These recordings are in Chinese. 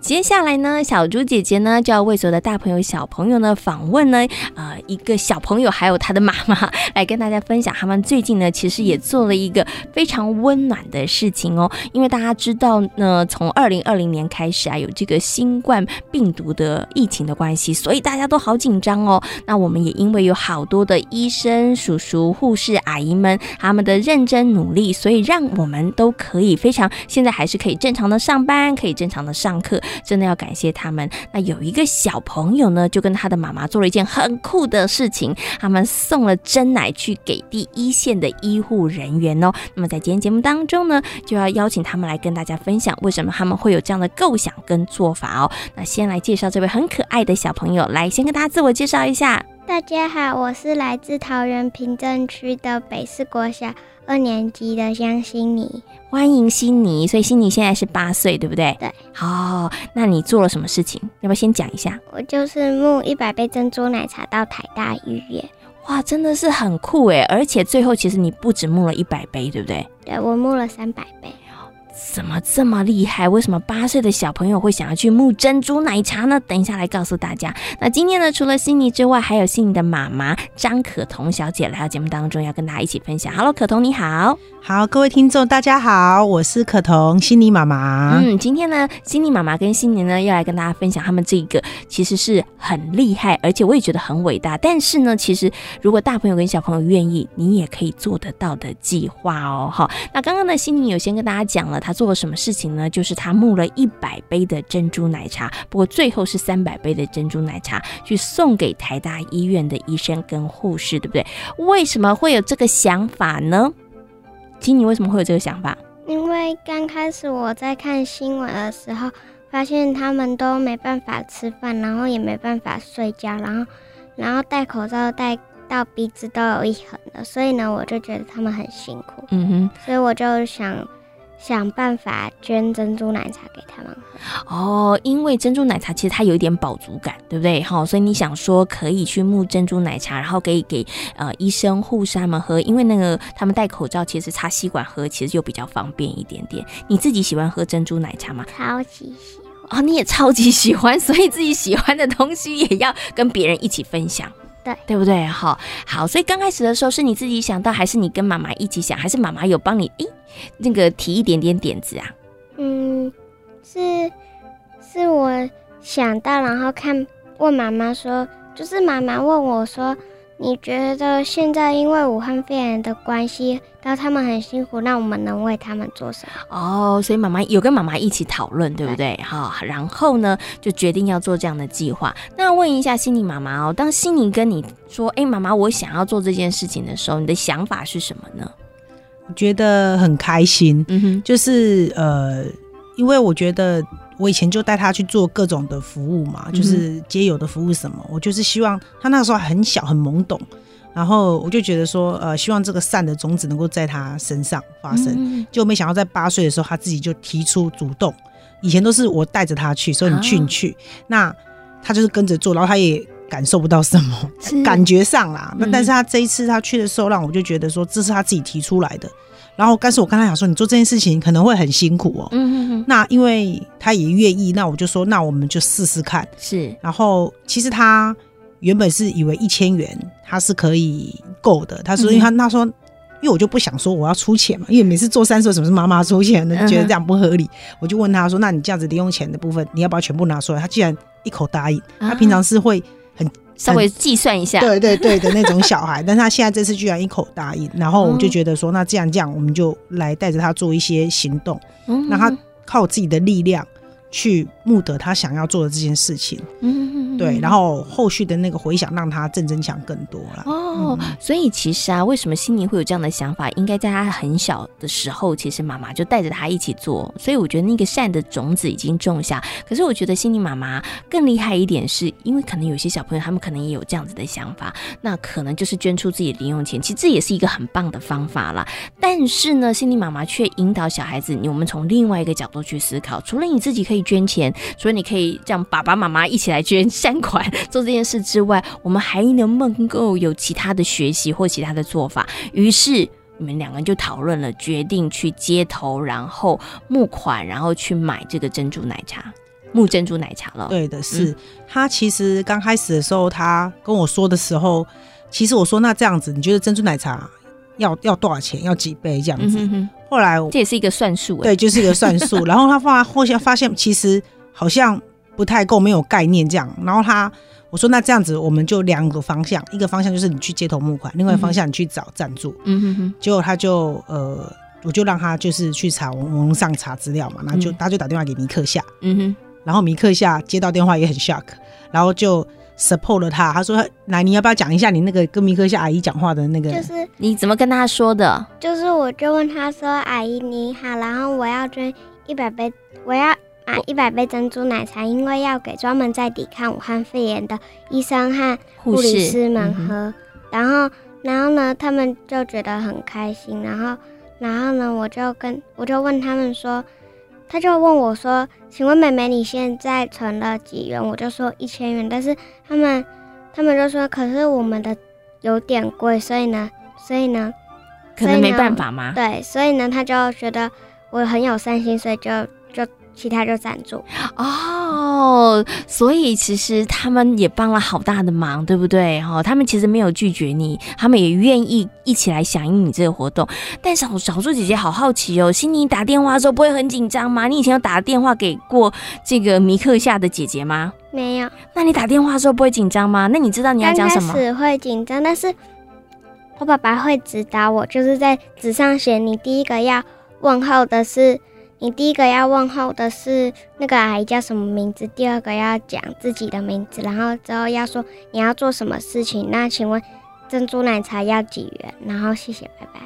接下来呢，小猪姐姐呢就要为所有的大朋友、小朋友呢访问呢，呃，一个小朋友还有他的妈妈，来跟大家分享他们最近呢其实也做了一个非常温暖的事情哦。因为大家知道呢，从二零二零年开始啊，有这个新冠病毒的疫情的关系，所以大家都好紧张哦。那我们也因为有好多的医生、叔叔、护士、阿姨们他们的认真努力，所以让我们都可以非常现在还是可以正常的上班，可以正常的上课。真的要感谢他们。那有一个小朋友呢，就跟他的妈妈做了一件很酷的事情，他们送了真奶去给第一线的医护人员哦。那么在今天节目当中呢，就要邀请他们来跟大家分享为什么他们会有这样的构想跟做法哦。那先来介绍这位很可爱的小朋友，来先跟大家自我介绍一下。大家好，我是来自桃园平镇区的北市国小二年级的江心妮。欢迎悉尼，所以悉尼现在是八岁，对不对？对。哦，那你做了什么事情？要不要先讲一下？我就是募一百杯珍珠奶茶到台大医院。哇，真的是很酷诶！而且最后其实你不止募了一百杯，对不对？对，我募了三百杯。怎么这么厉害？为什么八岁的小朋友会想要去募珍珠奶茶呢？等一下来告诉大家。那今天呢，除了悉尼之外，还有悉尼的妈妈张可彤小姐来到节目当中，要跟大家一起分享。Hello，可彤你好，好，各位听众大家好，我是可彤悉尼妈妈。嗯，今天呢，悉尼妈妈跟悉尼呢要来跟大家分享他们这个其实是很厉害，而且我也觉得很伟大。但是呢，其实如果大朋友跟小朋友愿意，你也可以做得到的计划哦。好，那刚刚呢，悉尼有先跟大家讲了。他做了什么事情呢？就是他募了一百杯的珍珠奶茶，不过最后是三百杯的珍珠奶茶去送给台大医院的医生跟护士，对不对？为什么会有这个想法呢？金你为什么会有这个想法？因为刚开始我在看新闻的时候，发现他们都没办法吃饭，然后也没办法睡觉，然后然后戴口罩戴到鼻子都有一痕了，所以呢，我就觉得他们很辛苦。嗯哼，所以我就想。想办法捐珍珠奶茶给他们喝哦，因为珍珠奶茶其实它有一点饱足感，对不对？好，所以你想说可以去募珍珠奶茶，然后可以给呃医生护士他们喝，因为那个他们戴口罩，其实插吸管喝其实就比较方便一点点。你自己喜欢喝珍珠奶茶吗？超级喜欢哦，你也超级喜欢，所以自己喜欢的东西也要跟别人一起分享。对，对不对？好，好，所以刚开始的时候是你自己想到，还是你跟妈妈一起想，还是妈妈有帮你诶那个提一点点点子啊？嗯，是是我想到，然后看问妈妈说，就是妈妈问我说。你觉得现在因为武汉肺炎的关系，然后他们很辛苦，那我们能为他们做什么？哦，所以妈妈有跟妈妈一起讨论，对不对？好，然后呢，就决定要做这样的计划。那问一下心妮妈妈哦，当心妮跟你说：“哎，妈妈，我想要做这件事情的时候，你的想法是什么呢？”我觉得很开心，嗯哼，就是呃，因为我觉得。我以前就带他去做各种的服务嘛，就是皆有的服务什么，我就是希望他那个时候很小很懵懂，然后我就觉得说，呃，希望这个善的种子能够在他身上发生，就没想到在八岁的时候他自己就提出主动，以前都是我带着他去，说你去你去，那他就是跟着做，然后他也感受不到什么感觉上啦，那但是他这一次他去的时候，让我就觉得说这是他自己提出来的。然后，但是我跟他讲说，你做这件事情可能会很辛苦哦。嗯哼哼。那因为他也愿意，那我就说，那我们就试试看。是。然后，其实他原本是以为一千元他是可以够的。他说，因为他他说，因为我就不想说我要出钱嘛，因为每次做三十，什么是妈妈出钱的，觉得这样不合理。我就问他说，那你这样子零用钱的部分，你要不要全部拿出来？他既然一口答应，他平常是会很。稍微计算一下，对对对的那种小孩，但他现在这次居然一口答应，然后我就觉得说，那这样这样，我们就来带着他做一些行动，让他靠自己的力量去募得他想要做的这件事情。嗯对，然后后续的那个回想让他正增强更多了。哦，所以其实啊，为什么心妮会有这样的想法？应该在他很小的时候，其实妈妈就带着他一起做。所以我觉得那个善的种子已经种下。可是我觉得心妮妈妈更厉害一点，是因为可能有些小朋友他们可能也有这样子的想法，那可能就是捐出自己的零用钱。其实这也是一个很棒的方法啦。但是呢，心妮妈妈却引导小孩子，我们从另外一个角度去思考。除了你自己可以捐钱，除了你可以让爸爸妈妈一起来捐善款做这件事之外，我们还能不能够有其他的学习或其他的做法？于是。你们两个人就讨论了，决定去街头，然后募款，然后去买这个珍珠奶茶，募珍珠奶茶了。对的，是、他其实刚开始的时候，他跟我说的时候，其实我说那这样子，你觉得珍珠奶茶要要多少钱？要几杯这样子？嗯哼哼，后来这也是一个算术哎。对，就是一个算术。然后他发后现发现其实好像不太够，没有概念这样。然后他我说那这样子，我们就两个方向，一个方向就是你去街头募款，另外一个方向你去找赞助。嗯哼哼，结果他就呃，我就让他就是去查网上查资料嘛，然后就、嗯他就打电话给尼克夏，嗯哼，然后尼克夏接到电话也很 shock，然后就 support 了他，他说来你要不要讲一下你那个跟米克夏阿姨讲话的那个？就是你怎么跟他说的？就是，我就问他说：“阿姨你好，然后我要捐一百杯，我要买一百杯珍珠奶茶，因为要给专门在抵抗武汉肺炎的医生和护理师们喝。然后，然后呢，他们就觉得很开心。然后，然后呢，我就跟我就问他们说，他就问我说：“请问妹妹，你现在存了几元？”我就说一千元。但是他们他们就说：“可是我们的有点贵，所以呢，所以呢。”可能没办法吗？对，所以呢，他就觉得我很有善心，所以就就其他就赞助。哦，所以其实他们也帮了好大的忙，对不对？哈、他们其实没有拒绝你，他们也愿意一起来响应你这个活动。但是小小猪姐姐好好奇哦，心妮打电话的时候不会很紧张吗？你以前有打电话给过这个米克夏的姐姐吗？没有，那你打电话的时候不会紧张吗？那你知道你要讲什么？始会紧张，但是我爸爸会指导我，就是在纸上写，你第一个要问候的是。你第一个要问候的是那个阿姨叫什么名字，第二个要讲自己的名字，然后之后要说你要做什么事情。那请问珍珠奶茶要几元？然后谢谢，拜拜。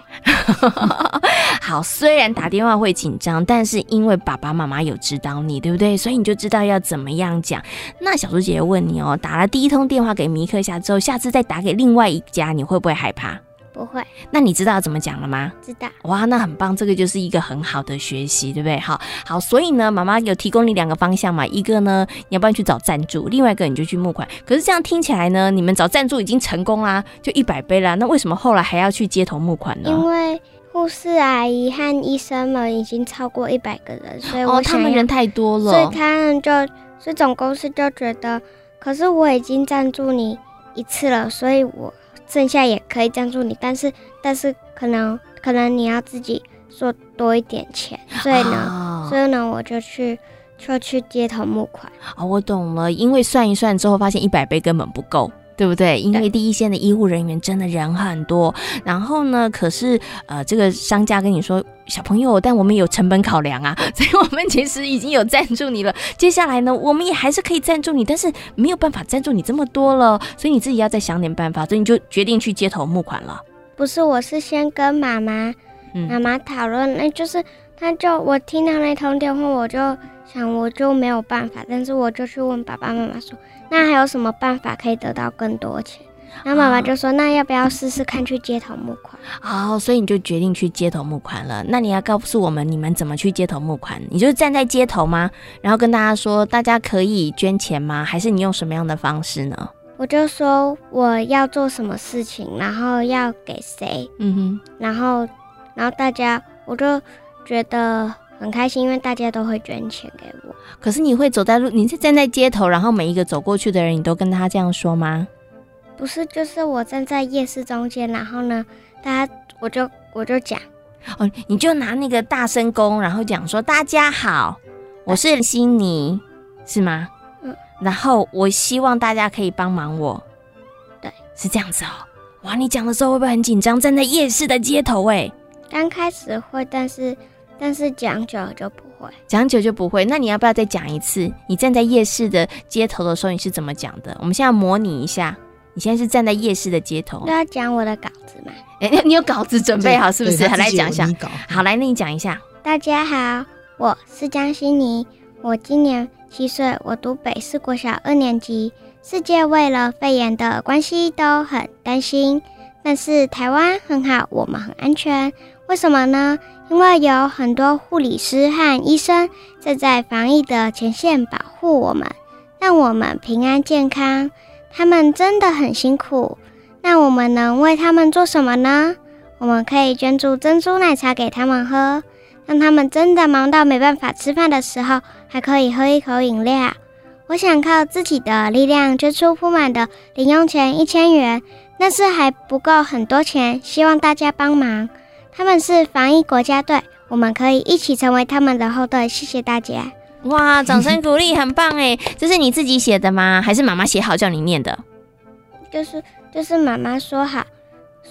好，虽然打电话会紧张，但是因为爸爸妈妈有指导你，对不对？所以你就知道要怎么样讲。那小猪姐姐问你哦，打了第一通电话给米克夏之后，下次再打给另外一家，你会不会害怕？不会那你知道怎么讲了吗？知道，哇，那很棒，这个就是一个很好的学习，对不对？好，好，所以呢，妈妈有提供你两个方向嘛，一个呢，你要不然去找赞助，另外一个你就去募款。可是这样听起来呢，你们找赞助已经成功啦，就一百杯啦，那为什么后来还要去街头募款呢？因为护士阿姨和医生们已经超过一百个人，所以哦，他我们人太多了，所以他们就，所以总公司就觉得，可是我已经赞助你一次了，所以我剩下也可以赞助你，但是但是可能可能你要自己说多一点钱，所以呢，哦所以呢我就去就去街头募款，哦，我懂了，因为算一算之后发现一百杯根本不够。对不对？因为第一线的医护人员真的人很多，然后呢，可是呃，这个商家跟你说，小朋友，但我们有成本考量啊，所以我们其实已经有赞助你了。接下来呢，我们也还是可以赞助你，但是没有办法赞助你这么多了，所以你自己要再想点办法，所以你就决定去街头募款了。不是，我是先跟妈妈妈嗯，妈讨论，那就是他就我听到那通电话，我就想我就没有办法，但是我就去问爸爸妈妈说，那还有什么办法可以得到更多钱？然后妈妈就说，那要不要试试看去街头募款？好、所以你就决定去街头募款了。那你要告诉我们，你们怎么去街头募款？你就是站在街头吗？然后跟大家说，大家可以捐钱吗？还是你用什么样的方式呢？我就说我要做什么事情，然后要给谁，嗯哼。然后然后大家我就觉得很开心，因为大家都会捐钱给我。可是你会走在路，你是站在街头，然后每一个走过去的人，你都跟他这样说吗？不是，就是我站在夜市中间，然后呢，大家我就我就讲。哦，你就拿那个大声公，然后讲说：“大家好，我是悉尼，是吗？”嗯。然后我希望大家可以帮忙我。对，是这样子哦。哇，你讲的时候会不会很紧张？站在夜市的街头，哎，刚开始会，但是但是讲久了就不会。讲久就不会。那你要不要再讲一次？你站在夜市的街头的时候，你是怎么讲的？我们现在模拟一下，你现在是站在夜市的街头都。要讲我的稿子嘛。哎、你有稿子准备好是不是？来讲一下好，来，那你讲一下。大家好，我是江心妮，我今年七岁，我读北市国小二年级。世界为了肺炎的关系都很担心，但是台湾很好，我们很安全。为什么呢？因为有很多护理师和医生站在防疫的前线保护我们，让我们平安健康。他们真的很辛苦。那我们能为他们做什么呢？我们可以捐助珍珠奶茶给他们喝，让他们真的忙到没办法吃饭的时候，还可以喝一口饮料。我想靠自己的力量捐出铺满的零用钱一千元，但是还不够很多钱，希望大家帮忙。他们是防疫国家队，我们可以一起成为他们的后盾。谢谢大家。哇，掌声鼓励，很棒哎！这是你自己写的吗？还是妈妈写好叫你念的？就是就是妈妈说好，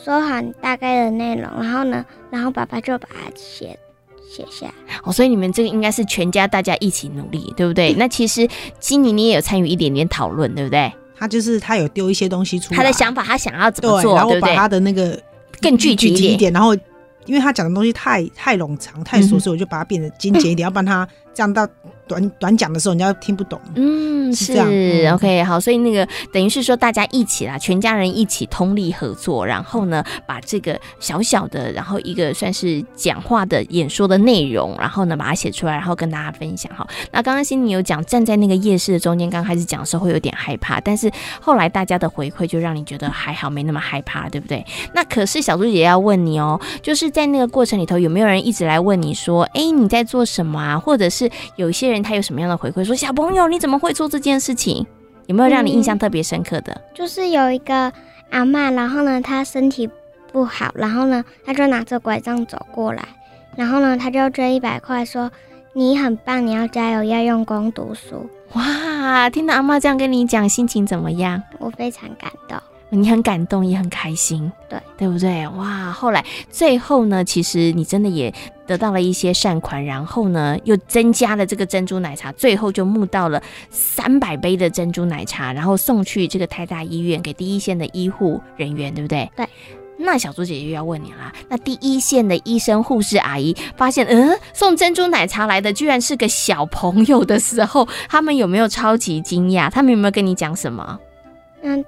说好大概的内容，然后呢，然后爸爸就把它写写下来。哦，所以你们这个应该是全家大家一起努力，对不对？那其实今年你也有参与一点点讨论，对不对？他就是他有丢一些东西出来，他的想法，他想要怎么对，做，然后把？他的那个更具体一点。然后因为他讲的东西太太冗长、太琐嗯碎，我就把它变得精简一点，要不然他这样到短短讲的时候，人家听不懂。嗯，是是这样嗯 OK 好，所以那个等于是说大家一起啦，全家人一起通力合作，然后呢，把这个小小的，然后一个算是讲话的演说的内容，然后呢把它写出来，然后跟大家分享哈。那刚刚心里有讲，站在那个夜市的中间，刚开始讲的时候会有点害怕，但是后来大家的回馈就让你觉得还好，没那么害怕，对不对？那可是小猪姐姐要问你哦，就是在那个过程里头，有没有人一直来问你说，哎，你在做什么啊？或者是有一些人他有什么样的回馈，说小朋友你怎么会做这件事情？有没有让你印象特别深刻的？就是有一个阿嬷，然后呢，她身体不好，然后呢，她就拿着拐杖走过来，然后呢，她就捐一百块，说你很棒，你要加油，要用功读书。哇，听到阿妈这样跟你讲，心情怎么样？我非常感动。你很感动，也很开心，对对不对？哇，后来最后呢，其实你真的也得到了一些善款，然后呢，又增加了这个珍珠奶茶，最后就募到了三百杯的珍珠奶茶，然后送去这个泰大医院给第一线的医护人员，对不对？对。那小猪姐姐又要问你啦，那第一线的医生、护士阿姨发现，嗯，送珍珠奶茶来的居然是个小朋友的时候，他们有没有超级惊讶？他们有没有跟你讲什么？嗯，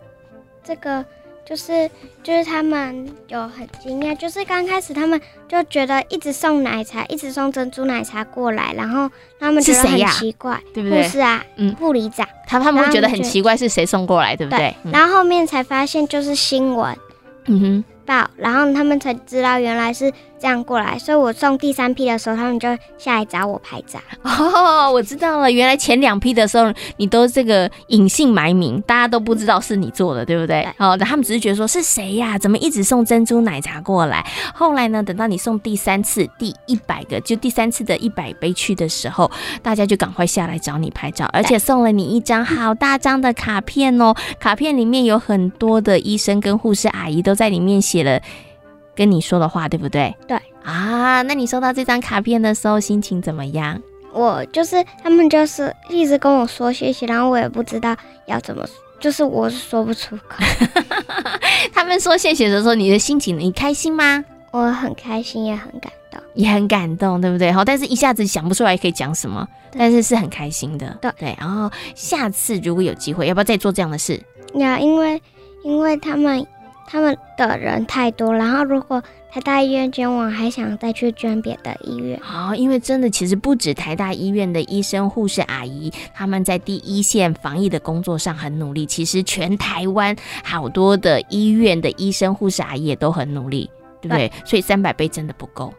这个就是就是他们有很惊讶，就是刚开始他们就觉得一直送奶茶，一直送珍珠奶茶过来，然后他们觉得很奇怪，对不对？护士啊，嗯。护理长。他他们会觉得很奇怪，是谁送过来，对不对？嗯。然后后面才发现就是新闻嗯哼，报，然后他们才知道原来是这样过来，所以我送第三批的时候，他们就下来找我拍照。哦，我知道了，原来前两批的时候，你都这个隐姓埋名，大家都不知道是你做的，对不对？对哦，他们只是觉得说是谁呀、怎么一直送珍珠奶茶过来？后来呢，等到你送第三次、第一百个，就第三次的一百杯去的时候，大家就赶快下来找你拍照，而且送了你一张好大张的卡片哦。卡片里面有很多的医生跟护士阿姨都在里面写了跟你说的话，对不对？对。啊，那你收到这张卡片的时候心情怎么样？我就是他们就是一直跟我说谢谢，然后我也不知道要怎么，就是我是说不出口。他们说谢谢的时候，你的心情你开心吗？我很开心，也很感动。也很感动，对不对？好，但是一下子想不出来可以讲什么，但是是很开心的，对对。然后下次如果有机会，要不要再做这样的事？呀，因为因为他们他们的人太多，然后如果台大医院捐完，还想再去捐别的医院。好，因为真的其实不止台大医院的医生、护士阿姨，他们在第一线防疫的工作上很努力。其实全台湾好多的医院的医生、护士阿姨也都很努力，对不对？所以三百倍真的不够，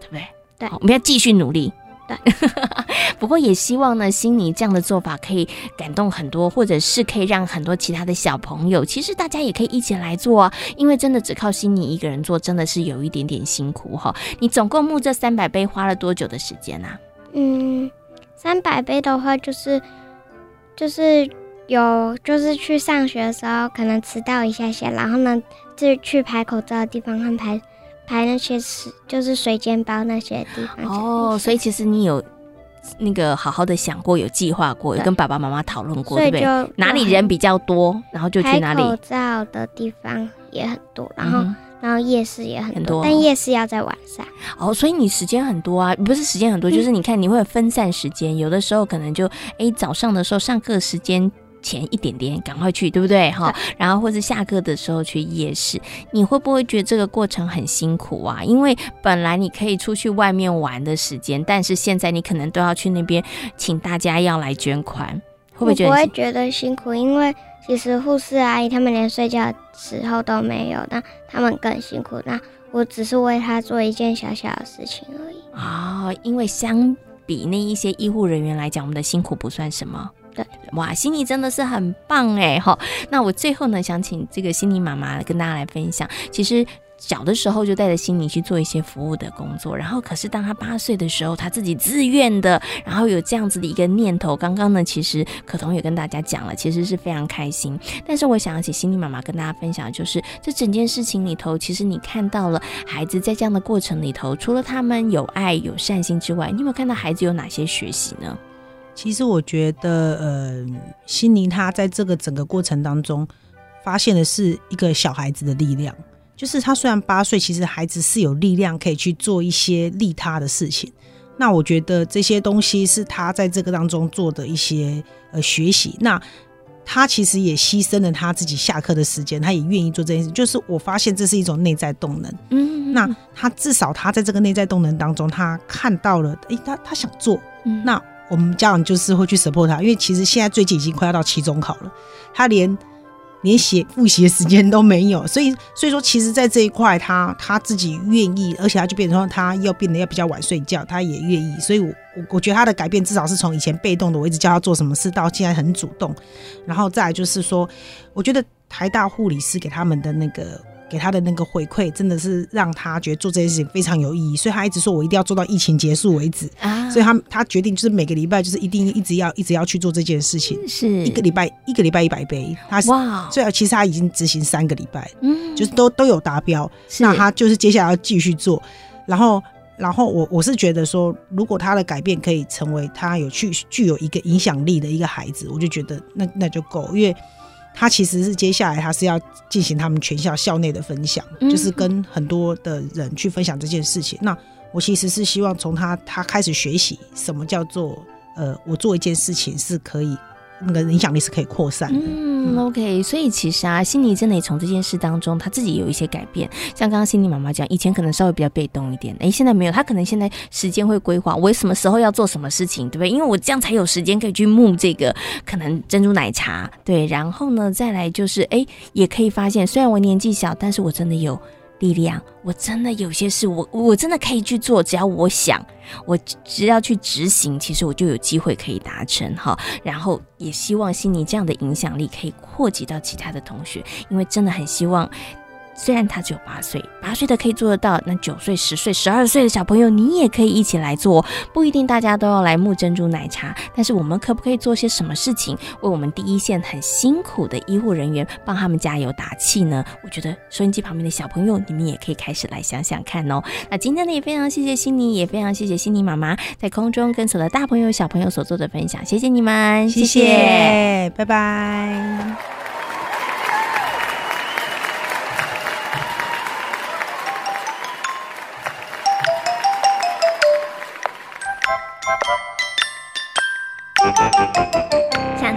对不对？对我们要继续努力。不过也希望呢，悉尼这样的做法可以感动很多，或者是可以让很多其他的小朋友，其实大家也可以一起来做啊。因为真的只靠悉尼一个人做，真的是有一点点辛苦哈。你总共募这三百杯花了多久的时间啊？嗯，三百杯的话，就是就是有就是去上学的时候可能迟到一下下，然后呢，就去排口罩的地方和排排那些水，就是水煎包那些地方。哦，所以其实你有那个好好的想过，有计划过，有跟爸爸妈妈讨论过，对不对？哪里人比较多，然后就去哪里。口罩的地方也很多，然后、嗯然后夜市也很很多但夜市要在晚上。哦，所以你时间很多啊，不是时间很多，就是你看你会分散时间，有的时候可能就哎早上的时候上课时间。前一点点赶快去，对不对？哈，然后或者下课的时候去夜市，你会不会觉得这个过程很辛苦啊？因为本来你可以出去外面玩的时间，但是现在你可能都要去那边，请大家要来捐款，会不会觉我不得很辛会觉得辛苦，因为其实护士阿姨他们连睡觉的时候都没有，那他们更辛苦。那我只是为他做一件小小的事情而已。啊、因为相比那一些医护人员来讲，我们的辛苦不算什么。哇，心里真的是很棒哎哈。那我最后呢，想请这个心妮妈妈跟大家来分享，其实。小的时候就带着心妮去做一些服务的工作，然后可是当他八岁的时候，他自己自愿的，然后有这样子的一个念头。刚刚呢，其实可彤也跟大家讲了，其实是非常开心。但是我想要请心妮妈妈跟大家分享，就是这整件事情里头，其实你看到了孩子在这样的过程里头，除了他们有爱有善心之外，你有没有看到孩子有哪些学习呢？其实我觉得，呃，心灵他在这个整个过程当中，发现的是一个小孩子的力量。就是他虽然八岁，其实孩子是有力量可以去做一些利他的事情。那我觉得这些东西是他在这个当中做的一些呃学习。那他其实也牺牲了他自己下课的时间，他也愿意做这件事。就是我发现这是一种内在动能。嗯那他至少他在这个内在动能当中，他看到了，诶，他他想做，嗯那我们家长就是会去 support 他，因为其实现在最近已经快要到期中考了，他连连写复习的时间都没有，所以所以说，其实，在这一块，他他自己愿意，而且他就变成说，他要变得要比较晚睡觉，他也愿意，所以我我我觉得他的改变至少是从以前被动的，我一直叫他做什么事，到现在很主动，然后再来就是说，我觉得台大护理师给他们的那个。给他的那个回馈，真的是让他觉得做这件事情非常有意义，所以他一直说我一定要做到疫情结束为止。啊。所以他他决定就是每个礼拜就是一定一直要一直要去做这件事情，是。一个礼拜一个礼拜一百杯，他哇，所以其实他已经执行三个礼拜，嗯。就是都都有达标，那他就是接下来要继续做，然后然后我我是觉得说，如果他的改变可以成为他有去具有一个影响力的一个孩子，我就觉得那那就够，因为。他其实是接下来他是要进行他们全校校内的分享，嗯就是跟很多的人去分享这件事情。那我其实是希望从他他开始学习什么叫做呃，我做一件事情是可以那个影响力是可以扩散的。嗯，OK，所以其实啊，心妮真的也从这件事当中，他自己有一些改变。像刚刚心妮妈妈讲，以前可能稍微比较被动一点，诶，现在没有，他可能现在时间会规划，我什么时候要做什么事情，对不对？因为我这样才有时间可以去募这个可能珍珠奶茶，对。然后呢，再来就是，诶，也可以发现，虽然我年纪小，但是我真的有力量，我真的有些事我我真的可以去做，只要我想，我只要去执行，其实我就有机会可以达成哈。然后也希望悉尼这样的影响力可以扩及到其他的同学，因为真的很希望。虽然他只有八岁，八岁的可以做得到，那九岁、十岁、十二岁的小朋友，你也可以一起来做，不一定大家都要来募珍珠奶茶，但是我们可不可以做些什么事情，为我们第一线很辛苦的医护人员帮他们加油打气呢？我觉得收音机旁边的小朋友，你们也可以开始来想想看哦。那今天呢，也非常谢谢悉尼，也非常谢谢悉尼妈妈在空中跟所有的大朋友、小朋友所做的分享，谢谢你们，谢谢，拜拜。